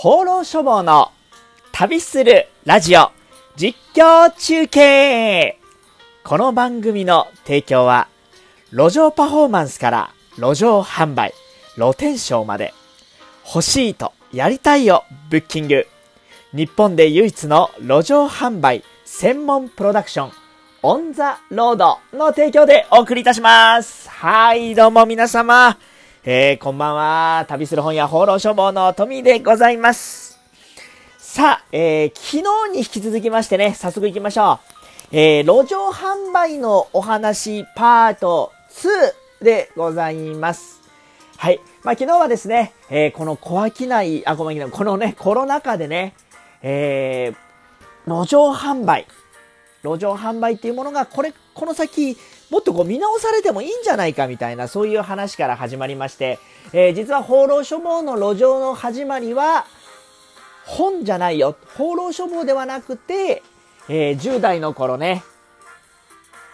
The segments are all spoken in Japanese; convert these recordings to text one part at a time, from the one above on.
放浪書房の旅するラジオ実況中継この番組の提供は路上パフォーマンスから路上販売、露天商まで欲しいとやりたいよブッキング日本で唯一の路上販売専門プロダクションオンザロードの提供でお送りいたします。はい、どうも皆様。えー、こんばんは。旅する本屋放浪書房のトミーでございます。さあ、えー、昨日に引き続きましてね、早速行きましょう。えー、路上販売のお話パート2でございます。はい。まあ、昨日はですね、えー、この小商い、あ、ごめんなさい、このね、コロナ禍でね、えー、路上販売、路上販売っていうものが、これ、この先、もっとこう見直されてもいいんじゃないかみたいな、そういう話から始まりまして、えー実は放浪書房の路上の始まりは、本じゃないよ。放浪書房ではなくて、えー10代の頃ね、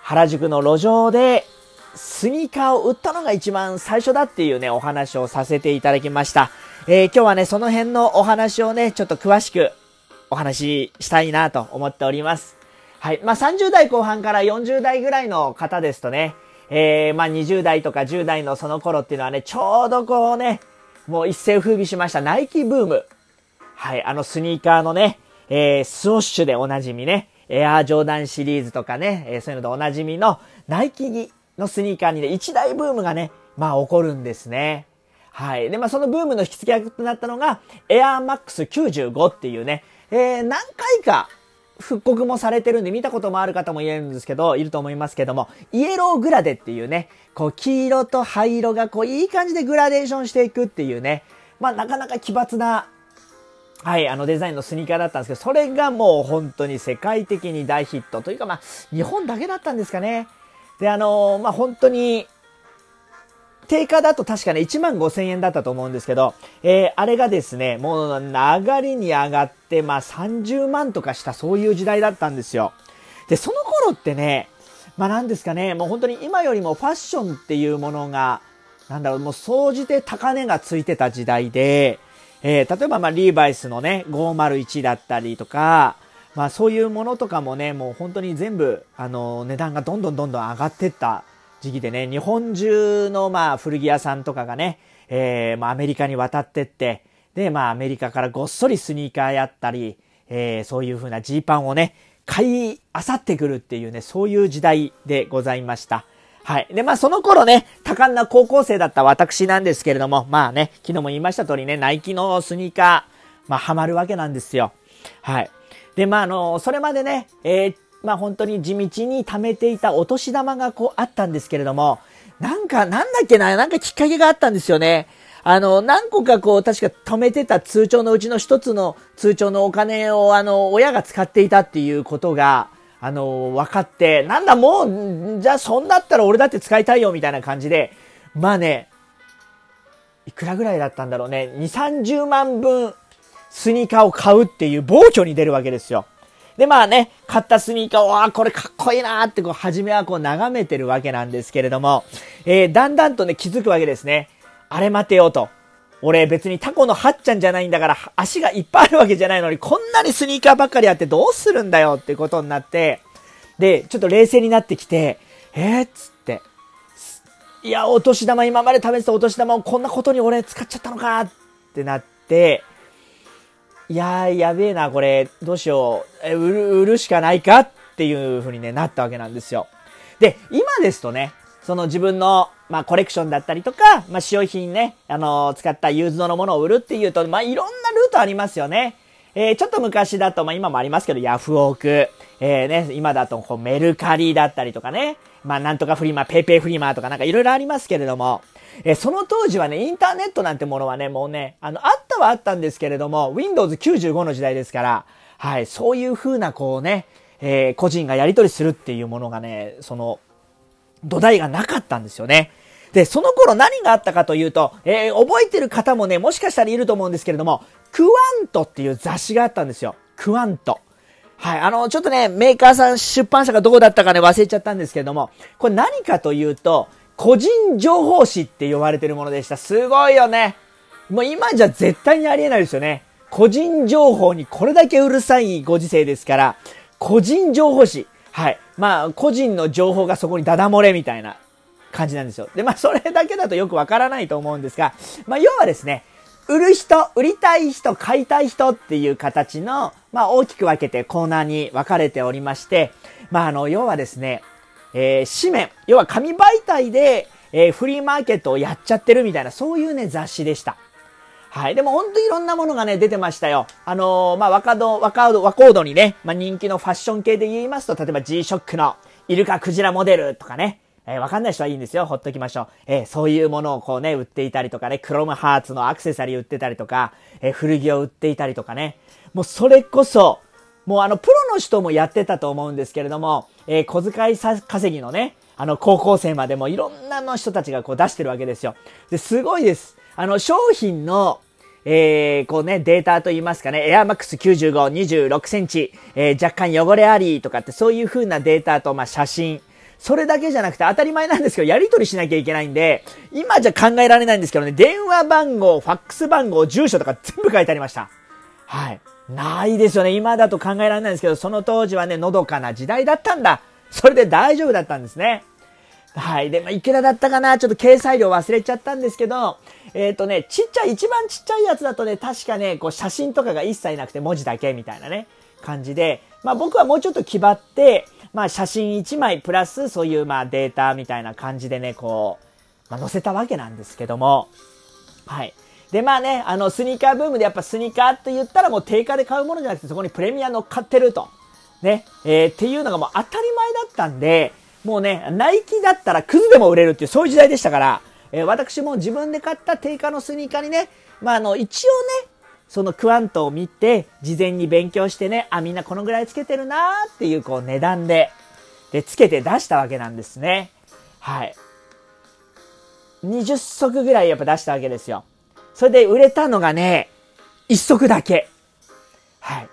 原宿の路上でスニーカーを売ったのが一番最初だっていうね、お話をさせていただきました。えー今日はね、その辺のお話をね、ちょっと詳しくお話ししたいなと思っております。はい。まあ、30代後半から40代ぐらいの方ですとね、えー、まあ、20代とか10代のその頃っていうのはね、ちょうどこうね、もう一世風靡しましたナイキブーム。はい。あのスニーカーのね、えー、スウォッシュでおなじみね、エアージョーダンシリーズとかね、えーそういうのでおなじみのナイキのスニーカーにね、一大ブームがね、まあ起こるんですね。はい。で、まあそのブームの引き付け役となったのが、エアーマックス95っていうね、えー、何回か復刻もされてるんで見たこともある方もいるんですけど、いると思いますけども、イエローグラデっていうね、こう黄色と灰色がこういい感じでグラデーションしていくっていうね、まあなかなか奇抜なはい、あのデザインのスニーカーだったんですけど、それがもう本当に世界的に大ヒットというか、まあ、日本だけだったんですかね。で、あのまあ、本当に、定価だと確かね、1万5千円だったと思うんですけど、えーあれがですね、もう流れに上がって、まあ、30万とかしたそういう時代だったんですよ。で、その頃ってね、まあ、なんですかね、もう本当に今よりもファッションっていうものが、なんだろう、もう総じて高値がついてた時代で、えー例えばまあリーバイスのね、501だったりとか、まあそういうものとかもね、もう本当に全部、あの、値段がどんどんどんどん上がってった時期でね、日本中のまあ古着屋さんとかがね、えーまあアメリカに渡ってって、で、まあアメリカからごっそりスニーカーやったり、えーそういう風なジーパンをね、買い漁ってくるっていうね、そういう時代でございました。はい。で、まあその頃ね、多感な高校生だった私なんですけれども、まあね、昨日も言いました通りね、ナイキのスニーカー、まあハマるわけなんですよ。はい。で、まああの、それまでね、えーまあ本当に地道に貯めていたお年玉がこうあったんですけれども、なんか、なんだっけな、なんかきっかけがあったんですよね。あの、何個かこう、確か貯めてた通帳のうちの一つの通帳のお金を、あの、親が使っていたっていうことが、あの、分かって、なんだもう、じゃあそんだったら俺だって使いたいよ、みたいな感じで、まあね、いくらぐらいだったんだろうね、2、30万分スニーカーを買うっていう暴挙に出るわけですよ。で、まあね、買ったスニーカーを、あこれかっこいいなーって、こう、初めはこう、眺めてるわけなんですけれども、えーだんだんとね、気づくわけですね。あれ待てよと。俺別にタコのハッちゃんじゃないんだから、足がいっぱいあるわけじゃないのに、こんなにスニーカーばっかりあってどうするんだよってことになって、で、ちょっと冷静になってきて、えー、っつって、いや、お年玉、今まで食べてたお年玉をこんなことに俺使っちゃったのかってなって、いやー、やべえな、これ、どうしよう、え売る、売るしかないかっていう風にね、なったわけなんですよ。で、今ですとね、その自分の、まあ、コレクションだったりとか、まあ、使用品ね、あのー使ったユーズドのものを売るっていうと、まあ、いろんなルートありますよね。えーちょっと昔だと、まあ、今もありますけど、ヤフオク、えーね、今だと、こう、メルカリだったりとかね、まあ、なんとかフリマ、ペイペイフリマとかなんかいろいろありますけれども、えその当時はね、インターネットなんてものはね、もうね、あの、あったはあったんですけれども、Windows 95の時代ですから、はい、そういう風な、こうね、えー個人がやり取りするっていうものがね、その、土台がなかったんですよね。で、その頃何があったかというと、えー覚えてる方もね、もしかしたらいると思うんですけれども、クワントっていう雑誌があったんですよ。クワント。はい。あの、ちょっとね、メーカーさん、出版社がどこだったかね、忘れちゃったんですけれども、これ何かというと、個人情報誌って呼ばれてるものでした。すごいよね。もう今じゃ絶対にありえないですよね。個人情報にこれだけうるさいご時世ですから、個人情報誌。はい。まあ、個人の情報がそこにダダ漏れみたいな感じなんですよ。で、まあ、それだけだとよくわからないと思うんですが、まあ、要はですね、売る人、売りたい人、買いたい人っていう形の、まあ、大きく分けてコーナーに分かれておりまして、まあ、あの、要はですね、えー、紙面、要は紙媒体で、えー、フリーマーケットをやっちゃってるみたいな、そういうね、雑誌でした。はい。でもほんといろんなものがね、出てましたよ。あのー、まあ、若戸、若戸、若戸にね、まあ、人気のファッション系で言いますと、例えば G-SHOCK のイルカクジラモデルとかね、えー、わかんない人はいいんですよ。ほっときましょう。えー、そういうものをこうね、売っていたりとかね、クロムハーツのアクセサリー売ってたりとか、えー、古着を売っていたりとかね。もうそれこそ、もうあの、プロの人もやってたと思うんですけれども、えー、小遣い稼ぎのね、あの、高校生までもいろんなの人たちがこう出してるわけですよ。で、すごいです。あの、商品の、えー、こうね、データと言いますかね、エアマックス95、26センチ、えー、若干汚れありとかってそういう風なデータと、まあ、写真、それだけじゃなくて当たり前なんですけど、やり取りしなきゃいけないんで、今じゃ考えられないんですけどね、電話番号、ファックス番号、住所とか全部書いてありました。はい。ないですよね。今だと考えられないんですけど、その当時はね、のどかな時代だったんだ。それで大丈夫だったんですね。はい。で、まあ、いくらだったかな？ちょっと掲載量忘れちゃったんですけど、えっ、ー、とね、ちっちゃい、一番ちっちゃいやつだとね、確かね、こう写真とかが一切なくて文字だけみたいなね、感じで、まあ僕はもうちょっと気張って、まあ写真1枚プラスそういうまあデータみたいな感じでね、こう、まあ載せたわけなんですけども、はい。で、まあね、あの、スニーカーブームでやっぱスニーカーって言ったらもう定価で買うものじゃなくてそこにプレミア乗っかってると。ね、えー、っていうのがもう当たり前だったんで、もうね、ナイキだったらクズでも売れるっていうそういう時代でしたから、えー、私も自分で買った定価のスニーカーにね、まああの、一応ね、そのクワントを見て、事前に勉強してね、あ、みんなこのぐらいつけてるなーっていうこう値段で、で、つけて出したわけなんですね。はい。20足ぐらいやっぱ出したわけですよ。それで売れたのがね、1足だけ。はい。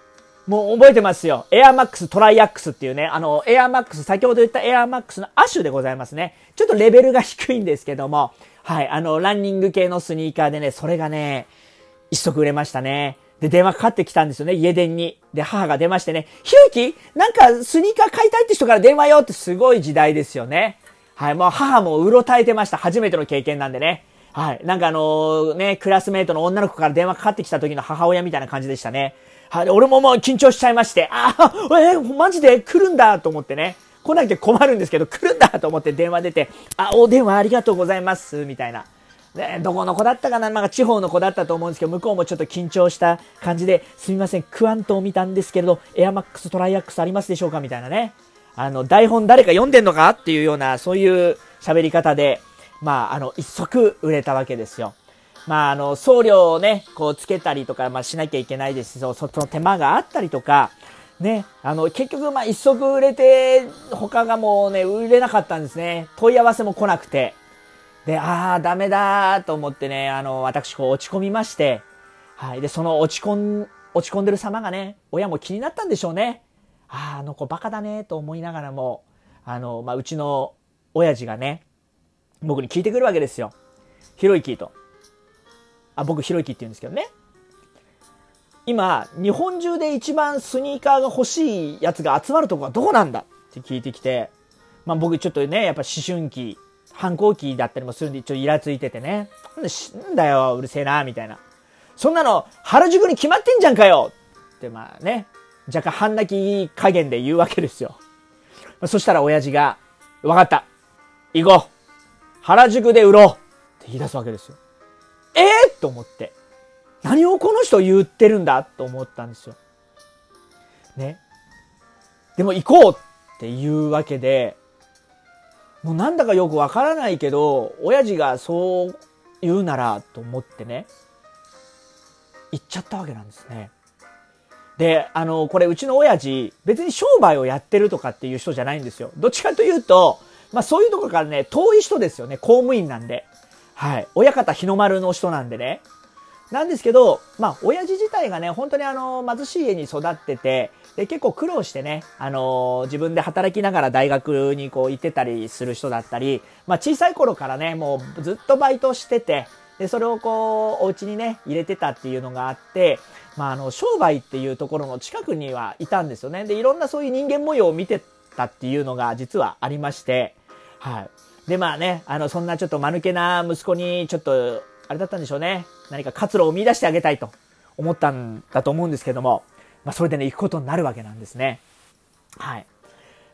もう覚えてますよ。エアマックストライアックスっていうね、あの、エアマックス、先ほど言ったエアマックスの亜種でございますね。ちょっとレベルが低いんですけども、はい、あの、ランニング系のスニーカーでね、それがね、一足売れましたね。で、電話かかってきたんですよね、家電に。で、母が出ましてね、ひろゆきなんかスニーカー買いたいって人から電話よってすごい時代ですよね。はい、もう母もうろたえてました。初めての経験なんでね。はい。なんかあのー、ね、クラスメイトの女の子から電話かかってきた時の母親みたいな感じでしたね。はい。俺ももう緊張しちゃいまして、ああ、えー、マジで来るんだと思ってね。来なきゃ困るんですけど、来るんだと思って電話出て、あ、お電話ありがとうございます、みたいな。ね、どこの子だったかな、まあ、地方の子だったと思うんですけど、向こうもちょっと緊張した感じで、すみません、クワントを見たんですけれど、エアマックストライアックスありますでしょうか？みたいなね。あの、台本誰か読んでんのか？っていうような、そういう喋り方で、まあ、あの、一足売れたわけですよ。まあ、あの、送料をね、こうつけたりとか、まあ、しなきゃいけないですし、その手間があったりとか、ね、あの、結局、まあ、一足売れて、他がもうね、売れなかったんですね。問い合わせも来なくて。で、ああ、ダメだと思ってね、あの、私、こう、落ち込みまして、はい。で、その落ち込ん、落ち込んでる様がね、親も気になったんでしょうね。ああ、あの子バカだね、と思いながらも、あの、まあ、うちの親父がね、僕に聞いてくるわけですよ。ひろゆきと。あ、僕ひろゆきって言うんですけどね。今、日本中で一番スニーカーが欲しいやつが集まるとこはどこなんだって聞いてきて、まあ僕ちょっとね、やっぱ思春期、反抗期だったりもするんで、ちょっとイラついててね。なんだよ、うるせえな、みたいな。そんなの、原宿に決まってんじゃんかよってまあね、若干半泣き加減で言うわけですよ。そしたら親父が、わかった。行こう。原宿で売ろうって言い出すわけですよ。ええー、と思って。何をこの人言ってるんだ？と思ったんですよ。ね？でも行こうっていうわけで、もうなんだかよくわからないけど、親父がそう言うならと思ってね、行っちゃったわけなんですね。で、あの、これうちの親父、別に商売をやってるとかっていう人じゃないんですよ。どっちかというと、まあそういうところからね、遠い人ですよね。公務員なんで。はい。親方日の丸の人なんでね。なんですけど、まあ、親父自体がね、本当にあの、貧しい家に育ってて、で、結構苦労してね、あのー、自分で働きながら大学にこう行ってたりする人だったり、まあ、小さい頃からね、もうずっとバイトしてて、で、それをこう、お家にね、入れてたっていうのがあって、まあ、あの、商売っていうところの近くにはいたんですよね。で、いろんなそういう人間模様を見てたっていうのが実はありまして、はい。で、まあね、あの、そんなちょっと間抜けな息子に、ちょっと、あれだったんでしょうね。何か活路を見出してあげたいと思ったんだと思うんですけども、まあ、それでね、行くことになるわけなんですね。はい。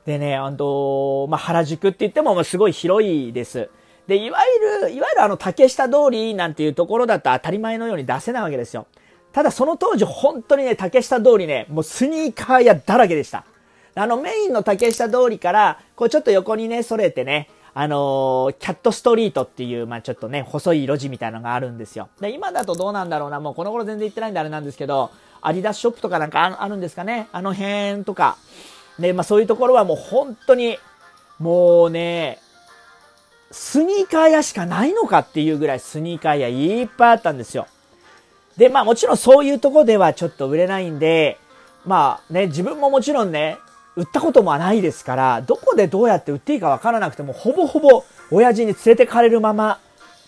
でね、あの、まあ、原宿って言っても、まあ、すごい広いです。で、いわゆる、いわゆるあの、竹下通りなんていうところだと当たり前のように出せないわけですよ。ただその当時本当にね、竹下通りね、もうスニーカー屋だらけでした。あのメインの竹下通りから、こうちょっと横にね、それてね、あのー、キャットストリートっていう、まあちょっとね、細い路地みたいなのがあるんですよ。で、今だとどうなんだろうな、もうこの頃全然行ってないんであれなんですけど、アディダスショップとかなんかあるんですかね、あの辺とか。で、まあそういうところはもう本当に、もうね、スニーカー屋しかないのかっていうぐらいスニーカー屋いっぱいあったんですよ。で、まあもちろんそういうとこではちょっと売れないんで、まあね、自分ももちろんね、売ったこともないですから、どこでどうやって売っていいかわからなくても、ほぼほぼ親父に連れてかれるまま、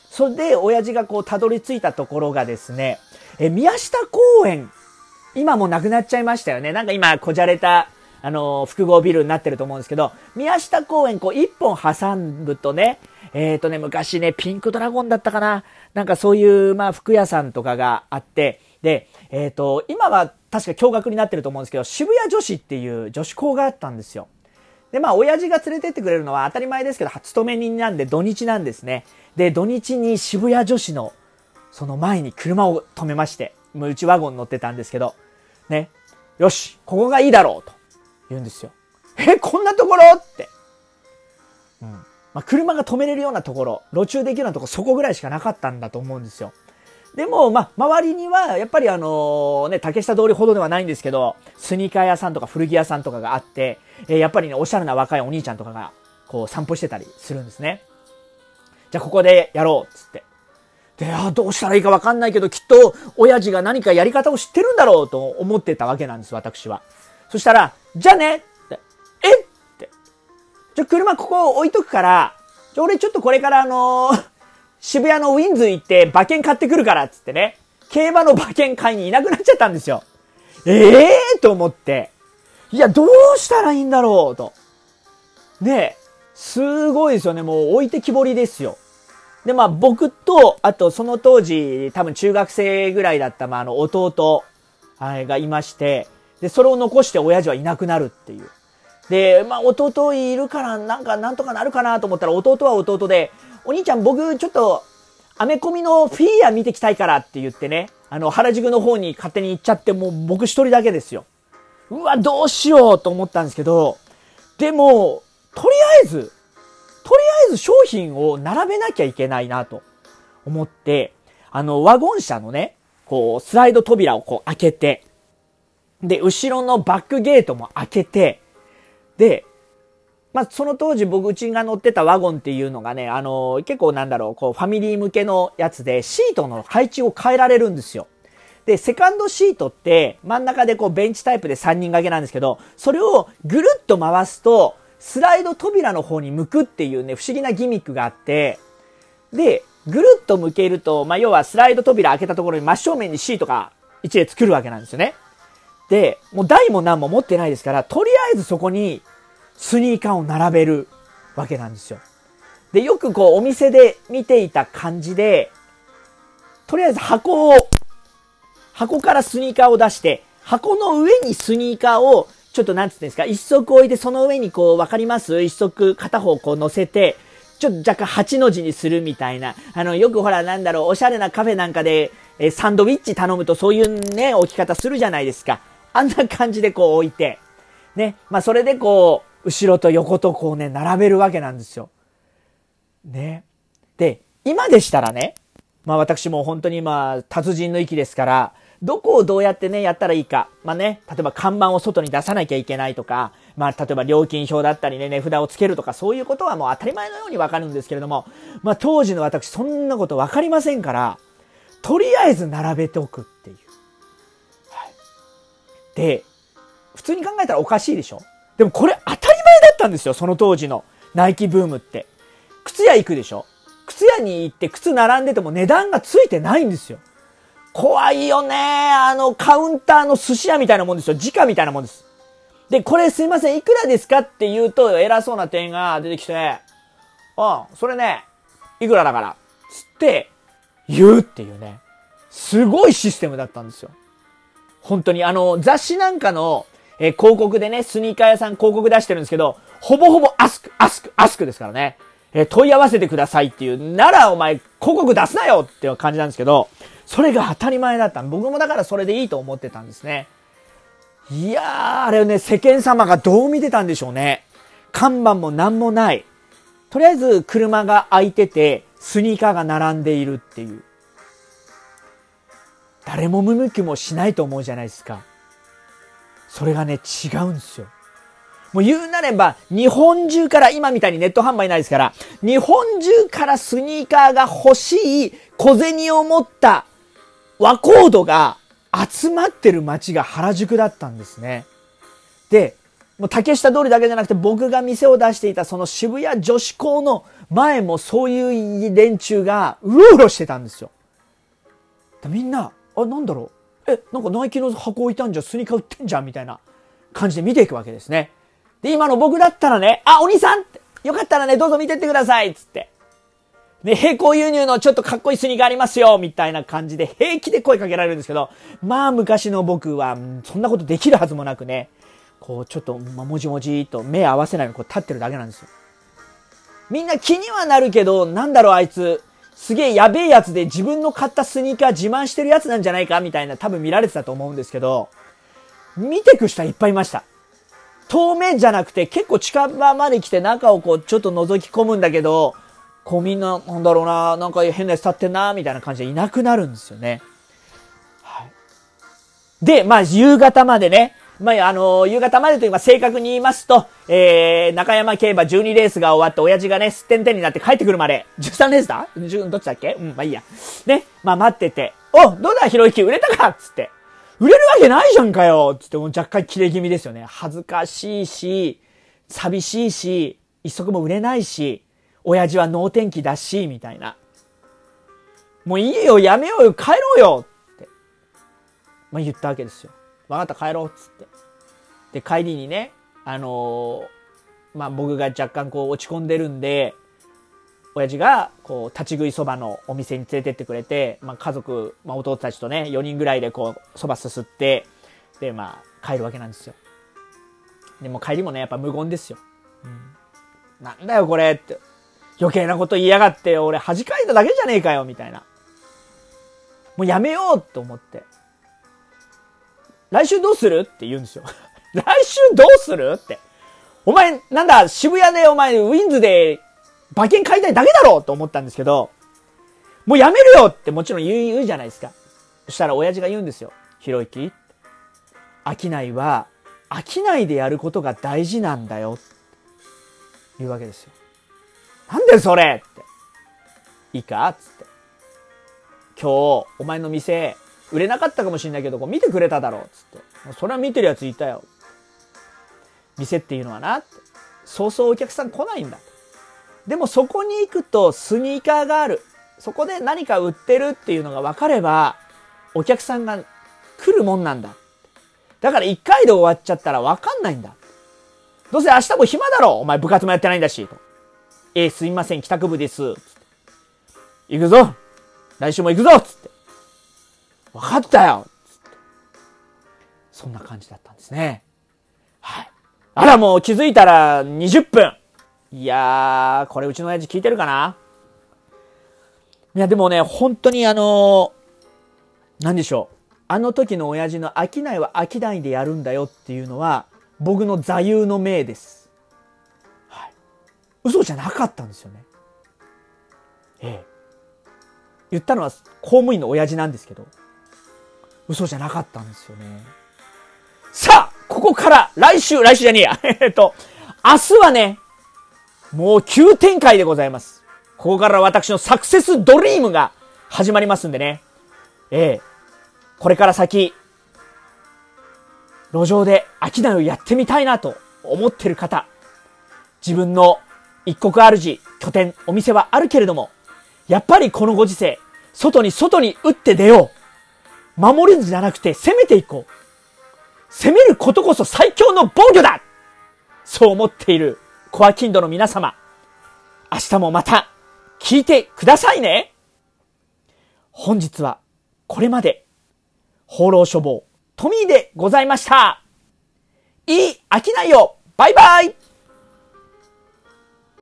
それで親父がこうたどり着いたところがですね、え、宮下公園、今もなくなっちゃいましたよね。なんか今、こじゃれたあの、複合ビルになってると思うんですけど、宮下公園こう一本挟むとね、えっ、ー、とね、昔ね、ピンクドラゴンだったかななんかそういう、まあ、服屋さんとかがあって、で、えっ、ー、と、今は確か驚愕になってると思うんですけど、渋谷女子っていう女子校があったんですよ。で、まあ、親父が連れてってくれるのは当たり前ですけど、勤め人なんで土日なんですね。で、土日に渋谷女子の、その前に車を止めまして、もううちワゴン乗ってたんですけど、ね、よし、ここがいいだろうと。言うんですよ。え、こんなところって。うん。まあ、車が止めれるようなところ、路中できるようなところ、そこぐらいしかなかったんだと思うんですよ。でも、まあ、周りには、やっぱりあの、ね、竹下通りほどではないんですけど、スニーカー屋さんとか古着屋さんとかがあって、えー、やっぱりね、おしゃれな若いお兄ちゃんとかが、こう、散歩してたりするんですね。じゃあ、ここでやろうっつって。で、あどうしたらいいかわかんないけど、きっと、親父が何かやり方を知ってるんだろうと思ってたわけなんです、私は。そしたら、じゃあねって、えって。じゃあ、車ここ置いとくから、じゃ、俺ちょっとこれからあのー、渋谷のウィンズ行って馬券買ってくるからっつってね、競馬の馬券買いにいなくなっちゃったんですよ。ええー、と思って、いや、どうしたらいいんだろうと。ねえすごいですよね。もう置いてきぼりですよ。で、まあ僕と、あとその当時、多分中学生ぐらいだった、まああの弟、はい、がいまして、で、それを残して親父はいなくなるっていう。で、まあ、弟いるから、なんか、なんとかなるかなと思ったら、弟は弟で、お兄ちゃん僕、ちょっと、アメコミのフィギュア見てきたいからって言ってね、あの、原宿の方に勝手に行っちゃって、もう僕一人だけですよ。うわ、どうしようと思ったんですけど、でも、とりあえず、とりあえず商品を並べなきゃいけないなと思って、あの、ワゴン車のね、こう、スライド扉をこう開けて、で、後ろのバックゲートも開けて、で、まあ、その当時僕うちが乗ってたワゴンっていうのがね、あのー、結構なんだろう、こう、ファミリー向けのやつで、シートの配置を変えられるんですよ。で、セカンドシートって真ん中でこうベンチタイプで3人掛けなんですけど、それをぐるっと回すと、スライド扉の方に向くっていうね、不思議なギミックがあって、で、ぐるっと向けると、まあ、要はスライド扉開けたところに真正面にシートが一列作るわけなんですよね。で、もう台も何も持ってないですから、とりあえずそこにスニーカーを並べるわけなんですよ。で、よくこうお店で見ていた感じで、とりあえず箱を、箱からスニーカーを出して、箱の上にスニーカーを、ちょっとなんつってんですか、一足置いてその上にこう、わかります？一足片方こう乗せて、ちょっと若干8の字にするみたいな。あの、よくほらなんだろう、おしゃれなカフェなんかで、えサンドウィッチ頼むとそういうね、置き方するじゃないですか。あんな感じでこう置いて、ね、まあそれでこう、後ろと横とこうね、並べるわけなんですよ。ね。で、今でしたらね、まあ私も本当にまあ達人の域ですから、どこをどうやってね、やったらいいか。まあね、例えば看板を外に出さなきゃいけないとか、まあ例えば料金表だったりね、値札をつけるとか、そういうことはもう当たり前のようにわかるんですけれども、まあ当時の私そんなことわかりませんから、とりあえず並べておくっていう。はいで、普通に考えたらおかしいでしょでもこれ当ったんですよ、その当時のナイキブームって。靴屋行くでしょ？靴屋に行って靴並んでても値段がついてないんですよ。怖いよね。あの、カウンターの寿司屋みたいなもんですよ。時価みたいなもんです。で、これすいません、いくらですかって言うと、偉そうな店員が出てきて、うん、それね、いくらだから、つって、言うっていうね。すごいシステムだったんですよ。本当に、あの、雑誌なんかの、えー、広告でね、スニーカー屋さん広告出してるんですけど、ほぼほぼアスク、アスク、アスクですからね。えー、問い合わせてくださいっていう、ならお前広告出すなよっていう感じなんですけど、それが当たり前だった。僕もだからそれでいいと思ってたんですね。いやー、あれね、世間様がどう見てたんでしょうね。看板も何もない。とりあえず車が開いてて、スニーカーが並んでいるっていう。誰も見向きもしないと思うじゃないですか。それがね、違うんですよ。もう言うなれば、日本中から、今みたいにネット販売ないですから、日本中からスニーカーが欲しい小銭を持った和コードが集まってる街が原宿だったんですね。で、もう竹下通りだけじゃなくて僕が店を出していたその渋谷女子校の前もそういう連中がうろうろしてたんですよ。みんな、あ、なんだろう？え、なんかナイキの箱置いたんじゃスニーカー売ってんじゃんみたいな感じで見ていくわけですね。で、今の僕だったらね、あ、お兄さんよかったらね、どうぞ見てってくださいつって。で、並行輸入のちょっとかっこいいスニーカーありますよみたいな感じで平気で声かけられるんですけど、まあ昔の僕は、そんなことできるはずもなくね、こうちょっと、まあ、もじもじと目合わせないようにこう立ってるだけなんですよ。みんな気にはなるけど、なんだろうあいつ、すげえやべえやつで自分の買ったスニーカー自慢してるやつなんじゃないか？みたいな多分見られてたと思うんですけど、見てく人はいっぱいいました。遠目じゃなくて結構近場まで来て中をこうちょっと覗き込むんだけど、こうみんな、なんだろうな、なんか変なやつ立ってんな、みたいな感じでいなくなるんですよね。はい。で、まあ夕方までね、まあ、あのー、夕方までというか正確に言いますと、えー、中山競馬12レースが終わって親父がね、すってんてんになって帰ってくるまで、13レースだ？どっちだっけ？うん、まあいいや。ね、まあ待ってて、おどうだひろゆき？売れたか？っつって。売れるわけないじゃんかよつってもう若干切れ気味ですよね。恥ずかしいし、寂しいし、一足も売れないし、親父は能天気だし、みたいな。もういいよ、やめようよ、帰ろうよって、まあ言ったわけですよ。わかった、帰ろう、っつって。で、帰りにね、あのー、まあ僕が若干こう落ち込んでるんで、親父が、こう、立ち食いそばのお店に連れてってくれて、まあ家族、まあ弟たちとね、4人ぐらいでこう、そばすすって、で、まあ、帰るわけなんですよ。でも帰りもね、やっぱ無言ですよ。うん。なんだよこれって。余計なこと言いやがって、俺恥かいただけじゃねえかよ、みたいな。もうやめようと思って。来週どうするって言うんですよ。来週どうするって。お前、なんだ、渋谷でお前、ウィンズで馬券買いたいだけだろうと思ったんですけど、もうやめるよってもちろん言う言うじゃないですか。そしたら親父が言うんですよ。ひろゆき。商いは、商いでやることが大事なんだよ。言うわけですよ。なんでそれって。いいかつって。今日、お前の店、売れなかったかもしんないけど、こう見てくれただろうつって。それは見てるやついたよ。店っていうのはな、そうそうお客さん来ないんだ。でもそこに行くとスニーカーがある。そこで何か売ってるっていうのが分かれば、お客さんが来るもんなんだ。だから一回で終わっちゃったら分かんないんだ。どうせ明日も暇だろお前部活もやってないんだし。とえー、すいません、帰宅部です。つって行くぞ来週も行くぞつって。分かったよつって。そんな感じだったんですね。はい。あら、もう気づいたら20分。いやー、これうちの親父聞いてるかな？いや、でもね、本当にあのー、何でしょう。あの時の親父の商いは商いでやるんだよっていうのは、僕の座右の銘です。はい嘘じゃなかったんですよね。ええ。言ったのは公務員の親父なんですけど、嘘じゃなかったんですよね。さあ、ここから来週、来週じゃねえや。えっと、明日はね、もう急展開でございます。ここから私のサクセスドリームが始まりますんでね。ええ。これから先、路上で商いをやってみたいなと思ってる方、自分の一国主、拠点、お店はあるけれども、やっぱりこのご時世、外に外に打って出よう。守るんじゃなくて攻めていこう。攻めることこそ最強の防御だそう思っているコアキンドの皆様。明日もまた聞いてくださいね本日はこれまで放浪処方トミーでございました。いい飽きないよバイバイ